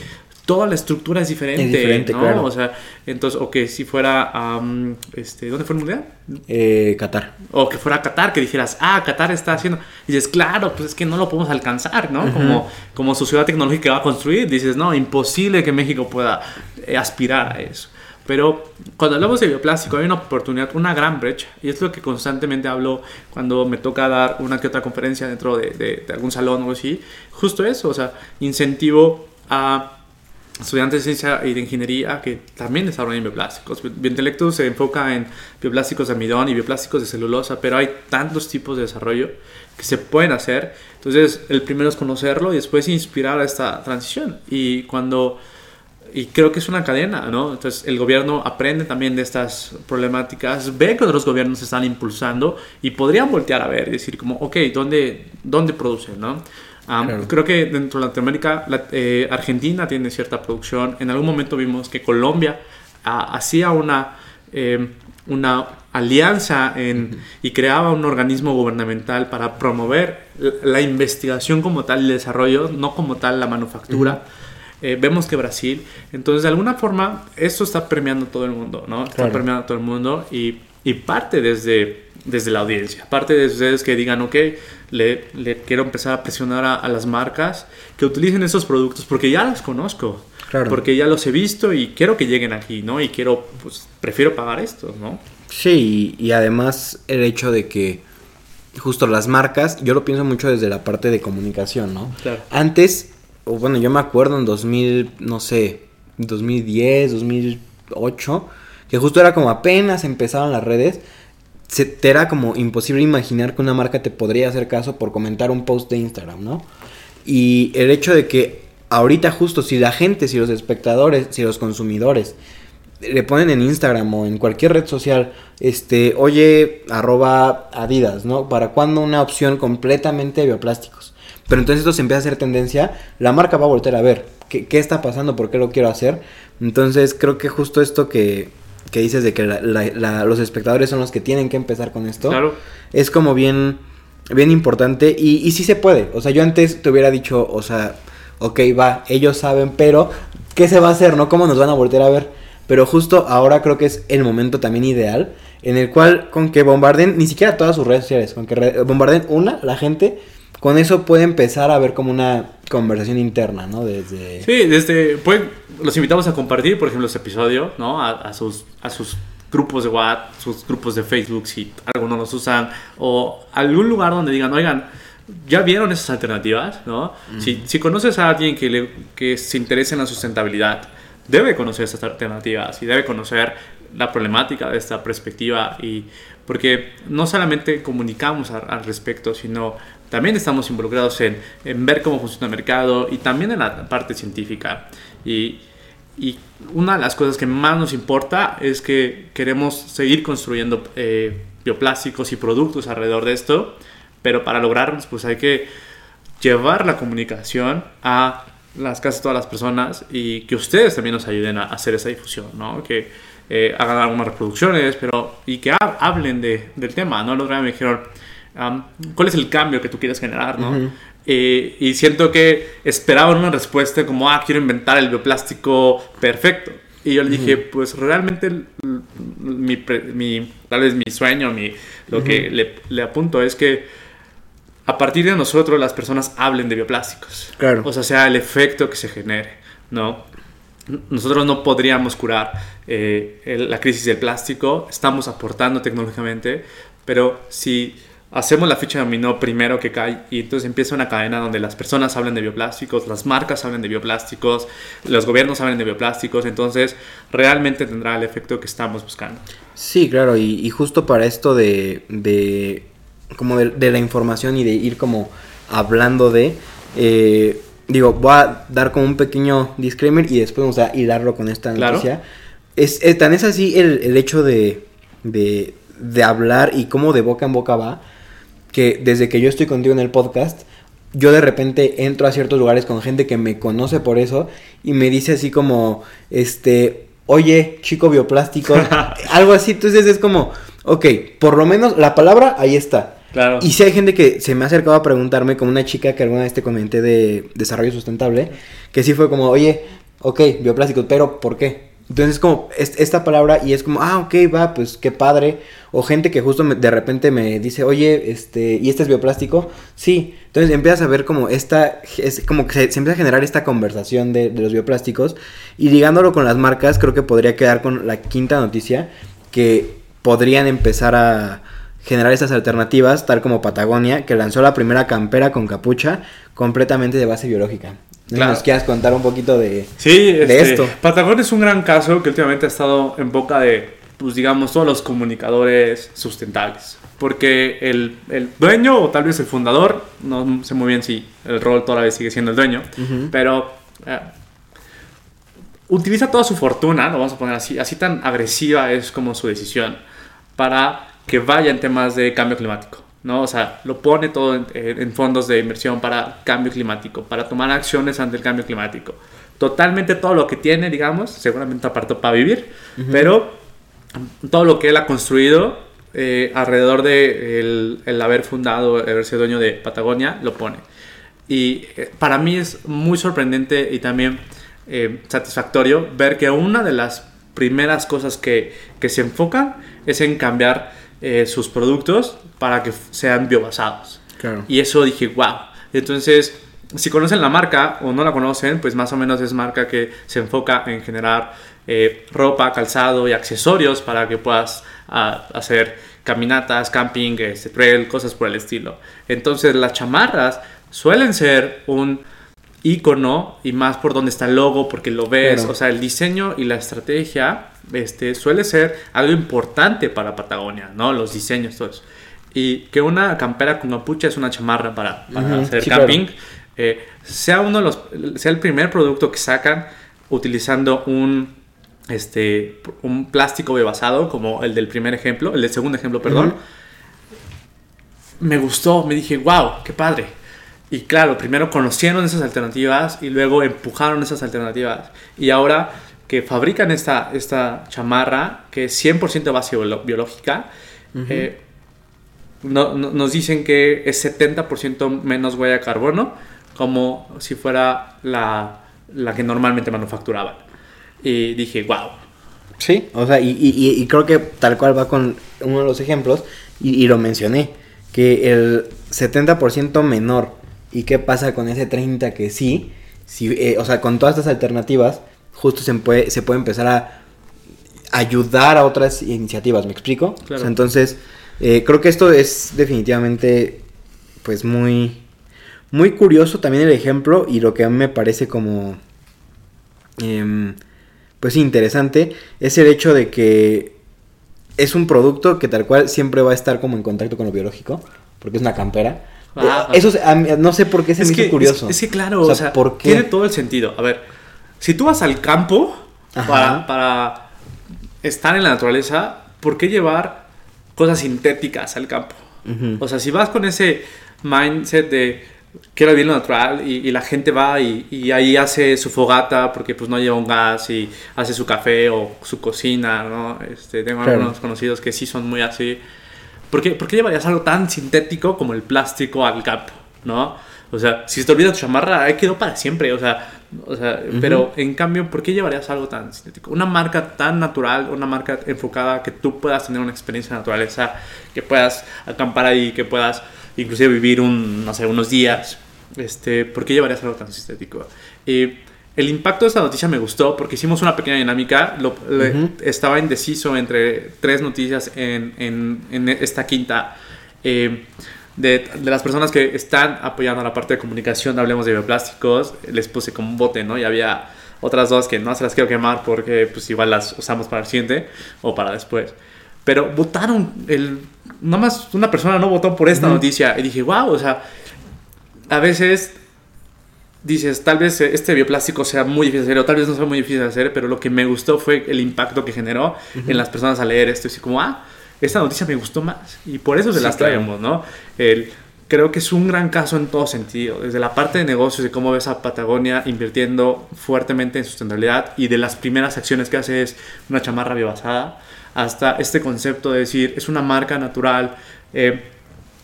toda la estructura es diferente, es diferente ¿no? Claro. O sea, entonces, o que si fuera, um, este, ¿dónde fue el mundial? Eh, Qatar. O que fuera Qatar, que dijeras, ah, Qatar está haciendo, y dices, claro, pues es que no lo podemos alcanzar, ¿no? Uh -huh. Como, como su ciudad tecnológica va a construir, dices, no, imposible que México pueda eh, aspirar a eso. Pero cuando hablamos de bioplástico hay una oportunidad, una gran brecha. Y es lo que constantemente hablo cuando me toca dar una que otra conferencia dentro de, de, de algún salón o algo así. Justo eso, o sea, incentivo a estudiantes de ciencia y de ingeniería que también desarrollan bioplásticos. Biointelectus se enfoca en bioplásticos de almidón y bioplásticos de celulosa, pero hay tantos tipos de desarrollo que se pueden hacer. Entonces, el primero es conocerlo y después inspirar a esta transición. Y cuando y creo que es una cadena, ¿no? Entonces el gobierno aprende también de estas problemáticas, ve que otros gobiernos se están impulsando y podrían voltear a ver y decir como, ok, ¿dónde, dónde producen, no? Um, claro. Creo que dentro de Latinoamérica, la, eh, Argentina tiene cierta producción. En algún momento vimos que Colombia uh, hacía una, eh, una alianza en, uh -huh. y creaba un organismo gubernamental para promover la, la, investigación como tal, el desarrollo, no como tal la manufactura. Uh -huh eh, vemos que Brasil, entonces de alguna forma esto está premiando todo el mundo, ¿no? Está claro. premiando a todo el mundo y, y, parte desde, desde la audiencia, parte de ustedes que digan, ok, le, le quiero empezar a presionar a, a, las marcas que utilicen esos productos porque ya los conozco, claro. porque ya los he visto y quiero que lleguen aquí, ¿no? Y quiero, pues, prefiero pagar esto, ¿no? Sí, y, y además el hecho de que justo las marcas, yo lo pienso mucho desde la parte de comunicación, ¿no? Claro. Antes, bueno, yo me acuerdo en 2000, no sé, 2010, 2008, que justo era como apenas empezaban las redes, se, te era como imposible imaginar que una marca te podría hacer caso por comentar un post de Instagram, ¿no? Y el hecho de que ahorita justo si la gente, si los espectadores, si los consumidores le ponen en Instagram o en cualquier red social, este, oye, arroba Adidas, ¿no? ¿Para cuándo una opción completamente de bioplásticos? Pero entonces esto se empieza a hacer tendencia, la marca va a volver a ver qué, qué está pasando, por qué lo quiero hacer. Entonces creo que justo esto que, que dices de que la- la- la- los espectadores son los que tienen que empezar con esto, Claro. es como bien, bien importante y, y sí se puede. O sea, yo antes te hubiera dicho, o sea, ok, va, ellos saben, pero ¿qué se va a hacer, no? ¿Cómo nos van a voltear a ver? Pero justo ahora creo que es el momento también ideal en el cual con que bombarden ni siquiera todas sus redes sociales, con que bombarden una, la gente, con eso puede empezar a ver como una conversación interna, ¿no? Desde... Sí, desde, pueden- los invitamos a compartir, por ejemplo, este episodio, ¿no? A, a sus, a sus grupos de WhatsApp, sus grupos de Facebook, si algunos los usan, o algún lugar donde digan, oigan, ya vieron esas alternativas, ¿no? si, si conoces a alguien que, le, que se interesa en la sustentabilidad, debe conocer estas alternativas y debe conocer la problemática de esta perspectiva y porque no solamente comunicamos al respecto, sino también estamos involucrados en, en ver cómo funciona el mercado y también en la parte científica. Y, y una de las cosas que más nos importa es que queremos seguir construyendo eh, bioplásticos y productos alrededor de esto, pero para lograrlo pues hay que llevar la comunicación a las de todas las personas y que ustedes también nos ayuden a hacer esa difusión, ¿no? Que eh, hagan algunas reproducciones, pero y que ha- hablen de, del tema, ¿no? Día me dijeron, am, ¿cuál es el cambio que tú quieres generar, ¿no? Ujú. Eh, y siento que esperaban una respuesta como, ah, quiero inventar el bioplástico perfecto. Y yo le dije, pues realmente el- el- mi, mi- tal vez mi sueño, mi, lo que le, le apunto es que a partir de nosotros las personas hablen de bioplásticos. Claro. O sea, sea el efecto que se genere, ¿no? Nosotros no podríamos curar eh, el- la crisis del plástico, estamos aportando tecnológicamente, pero si hacemos la ficha de dominó primero que cae y entonces empieza una cadena donde las personas hablan de bioplásticos, las marcas hablan de bioplásticos, los gobiernos hablan de bioplásticos, entonces realmente tendrá el efecto que estamos buscando. Sí, claro, y, y justo para esto de, de como de, de la información y de ir como hablando de, eh, digo, voy a dar como un pequeño disclaimer y después vamos a hilarlo con esta Claro. noticia. Es, es- tan es así el, el hecho de, de, de hablar y cómo de boca en boca va, que desde que yo estoy contigo en el podcast, yo de repente entro a ciertos lugares con gente que me conoce por eso y me dice así como, este, oye, chico bioplástico, algo así, entonces es como, ok, por lo menos la palabra ahí está. Claro. Y si hay gente que se me ha acercado a preguntarme, como una chica que alguna vez te comenté de desarrollo sustentable, que sí fue como, oye, ok, bioplástico, pero ¿por qué? Entonces es como es- esta palabra y es como, ah, ok, va, pues qué padre. O gente que justo de repente me dice, oye, este, ¿y este es bioplástico? Sí. Entonces empiezas a ver como esta, es como que se, se empieza a generar esta conversación de, de los bioplásticos. Y ligándolo con las marcas, creo que podría quedar con la quinta noticia, que podrían empezar a generar estas alternativas, tal como Patagonia, que lanzó la primera campera con capucha completamente de base biológica. Claro. ¿Nos quieras contar un poquito de, Sí, de este, esto? Patagonia es un gran caso que últimamente ha estado en boca de, pues digamos, todos los comunicadores sustentables. Porque el, el dueño o tal vez el fundador, no sé muy bien si el rol todavía sigue siendo el dueño, pero eh, utiliza toda su fortuna, lo vamos a poner así, así tan agresiva es como su decisión, para que vaya en temas de cambio climático. ¿No? O sea, lo pone todo en, en fondos de inversión para cambio climático, para tomar acciones ante el cambio climático. Totalmente todo lo que tiene, digamos, seguramente apartó para vivir, pero todo lo que él ha construido eh, alrededor de el, el haber fundado, el haber sido dueño de Patagonia, lo pone. Y eh, para mí es muy sorprendente y también eh, satisfactorio ver que una de las primeras cosas que, que se enfocan es en cambiar eh, sus productos para que sean biobasados. Claro. Y eso dije, wow. Entonces, si conocen la marca o no la conocen, pues más o menos es marca que se enfoca en generar eh, ropa, calzado y accesorios para que puedas ah, hacer caminatas, camping, este, trail, cosas por el estilo. Entonces las chamarras suelen ser un icono y más por donde está el logo porque lo ves, Claro. o sea, el diseño y la estrategia este, suele ser algo importante para Patagonia, ¿no? Los diseños, todo eso. Y que una campera con capucha es una chamarra para, para Ujú, hacer sí, camping, eh, sea uno de los, sea el primer producto que sacan utilizando un, este, un plástico bebasado como el del primer ejemplo, el del segundo ejemplo, perdón. Ujú. Me gustó, me dije, wow, qué padre. Y claro, primero conocieron esas alternativas y luego empujaron esas alternativas. Y ahora que fabrican esta, esta chamarra, que es 100% base biológica, eh, no- no- nos dicen que es 70% menos huella de carbono, como si fuera la, la que normalmente manufacturaban. Y dije, wow. Sí, o sea, y, y- y- y creo que tal cual va con uno de los ejemplos, y, y lo mencioné, que el 70% menor, ¿y qué pasa con ese 30% que sí? Si, eh, o sea, con todas estas alternativas, justo se puede, se puede empezar a ayudar a otras iniciativas, ¿me explico? Claro. O sea, entonces, eh, creo que esto es definitivamente, pues, muy, muy curioso también el ejemplo, y lo que a mí me parece como... em, pues interesante es el hecho de que es un producto que tal cual siempre va a estar como en contacto con lo biológico, porque es una campera. Ah. Eh, Eso mí- no sé por qué se me hizo curioso. Es, es que claro, O o sea, sea, ¿por qué? tiene todo el sentido. A ver, si tú vas al campo para, para estar en la naturaleza, ¿por qué llevar cosas sintéticas al campo? O sea, si vas con ese mindset de quiero vivir lo natural y, y la gente va y, y ahí hace su fogata porque pues no lleva un gas y hace su café o su cocina, ¿no? Este, tengo Claro. algunos conocidos que sí son muy así. ¿Por qué, por qué llevarías algo tan sintético como el plástico al campo, no? O sea, si se te olvida tu chamarra, ahí quedó para siempre, o sea, o sea pero en cambio, ¿por qué llevarías algo tan sintético? Una marca tan natural, una marca enfocada que tú puedas tener una experiencia de naturaleza, que puedas acampar ahí, que puedas inclusive vivir un, no sé, unos días, este, ¿por qué llevarías algo tan sintético? Y el impacto de esta noticia me gustó porque hicimos una pequeña dinámica. Lo- le- Ujú. Estaba indeciso entre tres noticias en, en- en esta quinta. eh, de, de las personas que están apoyando la parte de comunicación, hablemos de bioplásticos, les puse como un bote, ¿no? Y había otras dos que no se las quiero quemar porque pues igual las usamos para el siguiente o para después. Pero votaron, el, nada más una persona no votó por esta Ujú. noticia y dije, wow, o sea, a veces dices, tal vez este bioplástico sea muy difícil de hacer o tal vez no sea muy difícil de hacer, pero lo que me gustó fue el impacto que generó en las personas al leer esto. Y así como, ah, esta noticia me gustó más. Y por eso se Sí, las claro. traemos, ¿no? El, creo que es un gran caso en todo sentido. Desde la parte de negocios, de cómo ves a Patagonia invirtiendo fuertemente en sustentabilidad y de las primeras acciones que hace es una chamarra biobasada, hasta este concepto de decir, es una marca natural. eh,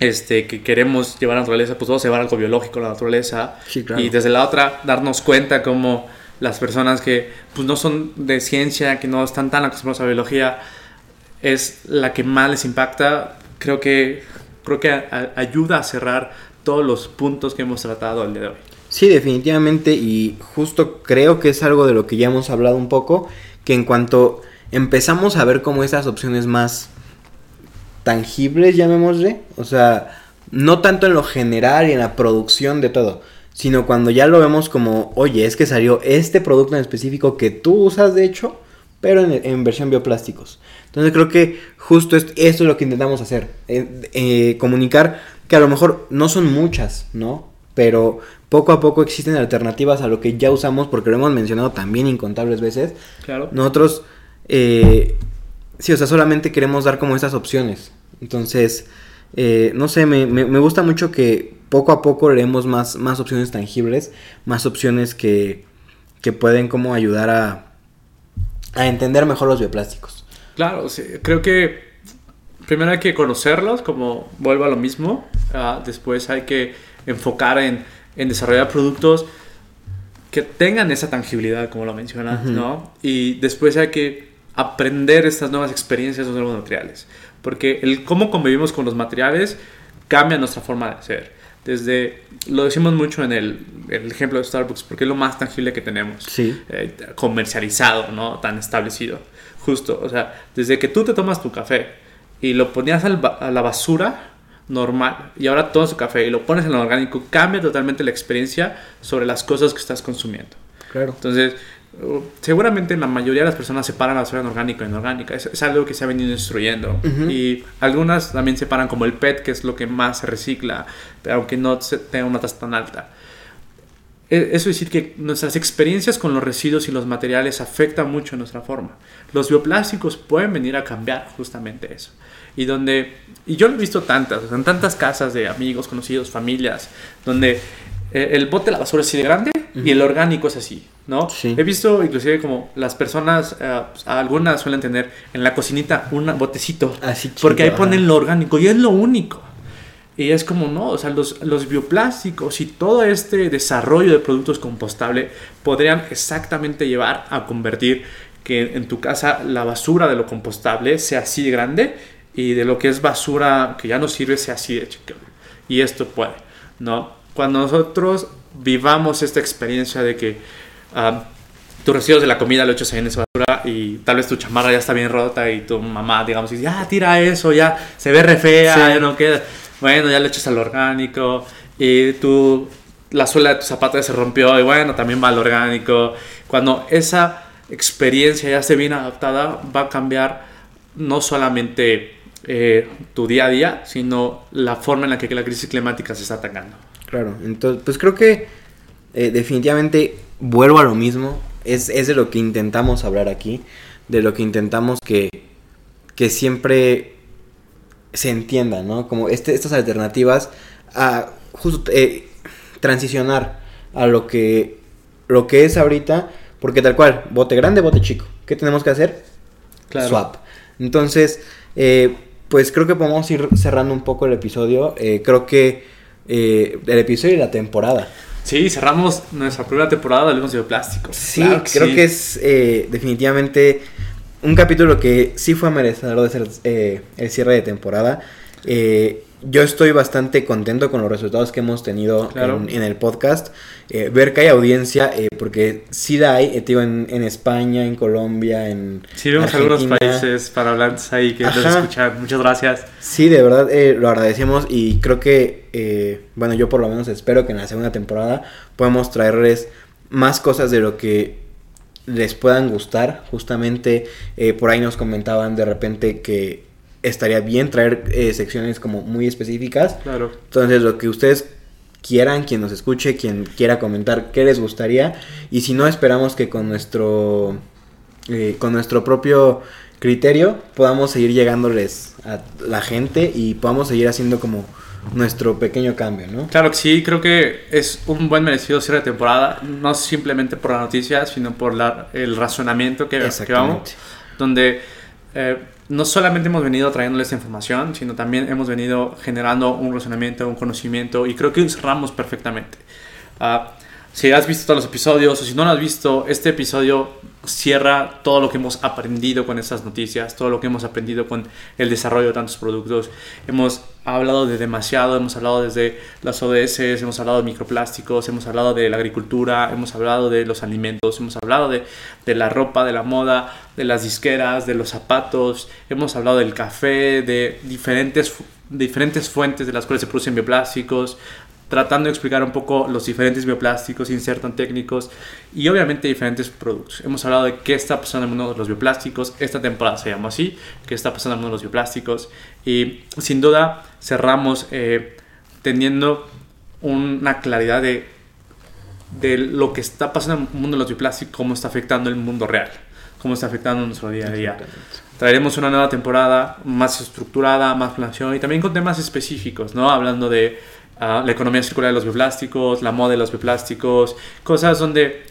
este, que queremos llevar a la naturaleza, pues vamos a llevar algo biológico a la naturaleza. Sí, claro. Y desde la otra, darnos cuenta como las personas que pues, no son de ciencia, que no están tan acostumbradas a la biología, es la que más les impacta. Creo que, creo que a- a- ayuda a cerrar todos los puntos que hemos tratado el día de hoy. Sí, definitivamente, y justo creo que es algo de lo que ya hemos hablado un poco, que en cuanto empezamos a ver como esas opciones más tangibles, llamémosle, o sea, no tanto en lo general y en la producción de todo, sino cuando ya lo vemos como, oye, es que salió este producto en específico que tú usas, de hecho, pero en, en versión bioplásticos. Entonces creo que justo est- esto es lo que intentamos hacer, eh, eh, comunicar que a lo mejor no son muchas, ¿no? Pero poco a poco existen alternativas a lo que ya usamos, porque lo hemos mencionado también incontables veces. Claro. Nosotros, eh, sí, o sea, solamente queremos dar como estas opciones. Entonces, eh, no sé, me, me- me gusta mucho que poco a poco leemos más, más opciones tangibles, más opciones que, que pueden como ayudar a, a entender mejor los bioplásticos. Claro, sí, creo que primero hay que conocerlos, como vuelvo a lo mismo. ah, después hay que enfocar en, en desarrollar productos que tengan esa tangibilidad, como lo mencionas. ¿no? Y después hay que aprender estas nuevas experiencias, los nuevos materiales. Porque el cómo convivimos con los materiales cambia nuestra forma de ser. Desde, lo decimos mucho en el, el ejemplo de Starbucks, porque es lo más tangible que tenemos. Sí. eh, comercializado, ¿no? Tan establecido. Justo, o sea, desde que tú te tomas tu café y lo ponías al a la basura normal y ahora todo su café y lo pones en lo orgánico, cambia totalmente la experiencia sobre las cosas que estás consumiendo. Claro. Entonces, seguramente la mayoría de las personas separan la basura en orgánica y inorgánica. Es, es algo que se ha venido instruyendo. Y algunas también separan como el PET, que es lo que más se recicla, pero aunque no se- tenga una tasa tan alta. E- Eso es decir que nuestras experiencias con los residuos y los materiales afectan mucho nuestra forma. Los bioplásticos pueden venir a cambiar justamente eso. Y donde, y yo lo he visto tantas, o sea, en tantas casas de amigos, conocidos, familias, donde el bote de la basura es así de grande y el orgánico es así, ¿no? Sí. He visto inclusive como las personas, eh, pues, algunas suelen tener en la cocinita un botecito, Así porque ahí chiquito, ponen ajá. lo orgánico y es lo único. Y es como, no, o sea, los, los bioplásticos y todo este desarrollo de productos compostables podrían exactamente llevar a convertir que en tu casa la basura de lo compostable sea así de grande y de lo que es basura que ya no sirve sea así de chico. Y esto puede, ¿no? Cuando nosotros vivamos esta experiencia de que ah, tus residuos de la comida lo echas ahí en esa basura y tal vez tu chamarra ya está bien rota y tu mamá, digamos, dice, ya tira eso, ya se ve re fea, Sí. ya no queda. Bueno, ya le echas al orgánico y tú, la suela de tu zapato ya se rompió y bueno, también va al orgánico. Cuando esa experiencia ya esté bien adaptada, va a cambiar no solamente eh, tu día a día, sino la forma en la que la crisis climática se está atacando. Claro, entonces, pues creo que eh, definitivamente vuelvo a lo mismo. Es, es de lo que intentamos hablar aquí, de lo que intentamos que, que siempre se entienda, ¿no? Como este, estas alternativas a justo eh, transicionar a lo que, lo que es ahorita, porque tal cual, bote grande, bote chico. ¿Qué tenemos que hacer? Swap. Entonces, eh, pues creo que podemos ir cerrando un poco el episodio. Eh, creo que eh, el episodio y la temporada. Sí, cerramos nuestra primera temporada de Hablemos de Bioplásticos. Sí, Claro creo sí. que es eh, definitivamente un capítulo que sí fue merecedor de ser eh, el cierre de temporada. Eh, yo estoy bastante contento con los resultados que hemos tenido Claro. en, en el podcast. Eh, ver que hay audiencia, eh, porque sí la hay, eh, en, en España, en Colombia, en Sí, vemos algunos países para hablantes ahí que nos escuchan. Muchas gracias. Sí, de verdad eh, lo agradecemos y creo que, eh, bueno, yo por lo menos espero que en la segunda temporada podamos traerles más cosas de lo que les puedan gustar. Justamente eh, por ahí nos comentaban de repente que estaría bien traer eh, secciones como muy específicas. Claro. Entonces, lo que ustedes quieran, quien nos escuche, quien quiera comentar qué les gustaría. Y si no, esperamos que con nuestro, eh, con nuestro propio criterio podamos seguir llegándoles a la gente y podamos seguir haciendo como nuestro pequeño cambio, ¿no? Claro que sí, creo que es un buen merecido cierre de temporada, no simplemente por la noticia, sino por la, el razonamiento que, que vamos, donde eh, no solamente hemos venido trayéndole esta información, sino también hemos venido generando un razonamiento, un conocimiento, y creo que cerramos perfectamente. Ah, si has visto todos los episodios o si no lo has visto, este episodio cierra todo lo que hemos aprendido con estas noticias, todo lo que hemos aprendido con el desarrollo de tantos productos. Hemos hablado de demasiado, hemos hablado desde las ODS, hemos hablado de microplásticos, hemos hablado de la agricultura, hemos hablado de los alimentos, hemos hablado de, de la ropa, de la moda, de las disqueras, de los zapatos, hemos hablado del café, de diferentes, diferentes fuentes de las cuales se producen bioplásticos, tratando de explicar un poco los diferentes bioplásticos, insertan técnicos y obviamente diferentes productos. Hemos hablado de qué está pasando en el mundo de los bioplásticos, esta temporada se llama así, qué está pasando en el mundo de los bioplásticos y sin duda cerramos eh, teniendo una claridad de, de lo que está pasando en el mundo de los bioplásticos, cómo está afectando el mundo real, cómo está afectando nuestro día a día. Traeremos una nueva temporada más estructurada, más planeación y también con temas específicos, ¿no? Hablando de ah, la economía circular de los bioplásticos, la moda de los bioplásticos, cosas donde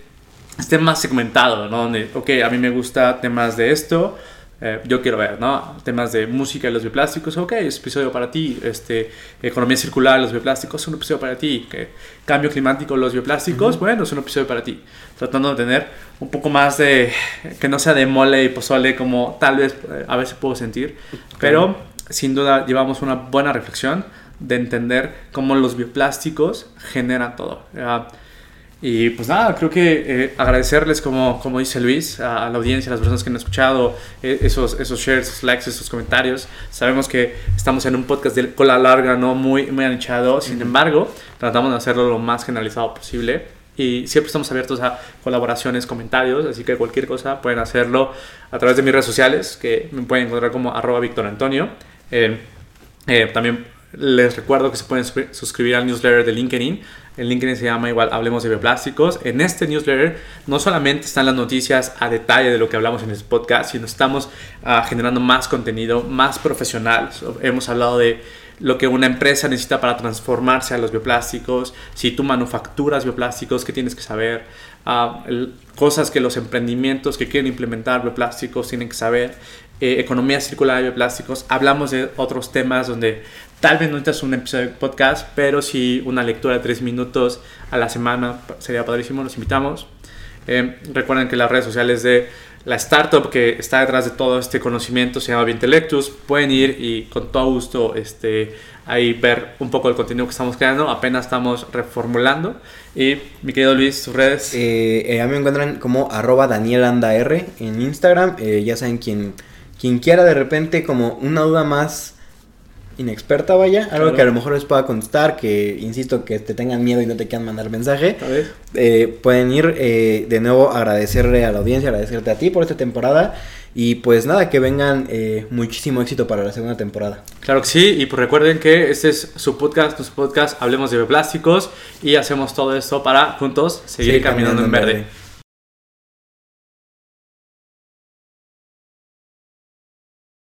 esté más segmentado, ¿no? Donde, ok, a mí me gusta temas de esto, eh, yo quiero ver, ¿no? Temas de música y los bioplásticos, ok, es episodio para ti. Este, economía circular, los bioplásticos, es un episodio para ti. Que, cambio climático, los bioplásticos, bueno, es un episodio para ti. Tratando de tener un poco más de, que no sea de mole y pozole como tal vez eh, a veces puedo sentir. Pero sin duda llevamos una buena reflexión de entender cómo los bioplásticos generan todo. Y pues nada, creo que eh, agradecerles, como, como dice Luis, a, la audiencia, a las personas que han escuchado, eh, esos, esos shares, esos likes, esos comentarios. Sabemos que estamos en un podcast de cola larga, no muy, muy anichado. Sin embargo, tratamos de hacerlo lo más generalizado posible. Y siempre estamos abiertos a colaboraciones, comentarios, así que cualquier cosa pueden hacerlo a través de mis redes sociales, que me pueden encontrar como arroba Víctor Antonio. Eh, también les recuerdo que se pueden suscribir al newsletter de LinkedIn. El LinkedIn se llama igual Hablemos de Bioplásticos. En este newsletter no solamente están las noticias a detalle de lo que hablamos en este podcast, sino estamos ah, generando más contenido, más profesional. hemos hablado de lo que una empresa necesita para transformarse a los bioplásticos, si tú manufacturas bioplásticos, qué tienes que saber, ah, cosas que los emprendimientos que quieren implementar bioplásticos tienen que saber, eh, economía circular de bioplásticos, hablamos de otros temas donde Tal vez no necesitas un episodio de podcast, pero si una lectura de tres minutos a la semana sería padrísimo, los invitamos. Eh, recuerden que las redes sociales de la startup que está detrás de todo este conocimiento se llama Vintelectus. Pueden ir y con todo gusto este, ahí ver un poco el contenido que estamos creando. Apenas estamos reformulando. Y mi querido Luis, tus redes. Eh, eh, a mí me encuentran como arroba danielandar en Instagram. ya saben, quien, quien quiera de repente como una duda más inexperta, vaya, algo que a lo mejor les pueda contestar, que insisto que te tengan miedo y no te quieran mandar mensaje, eh, pueden ir eh, de nuevo agradecerle a la audiencia, agradecerte a ti por esta temporada y pues nada, que vengan eh, muchísimo éxito para la segunda temporada. Claro que sí, y pues recuerden que este es su podcast, nuestro podcast, hablemos de bioplásticos y hacemos todo esto para juntos seguir caminando, en verde.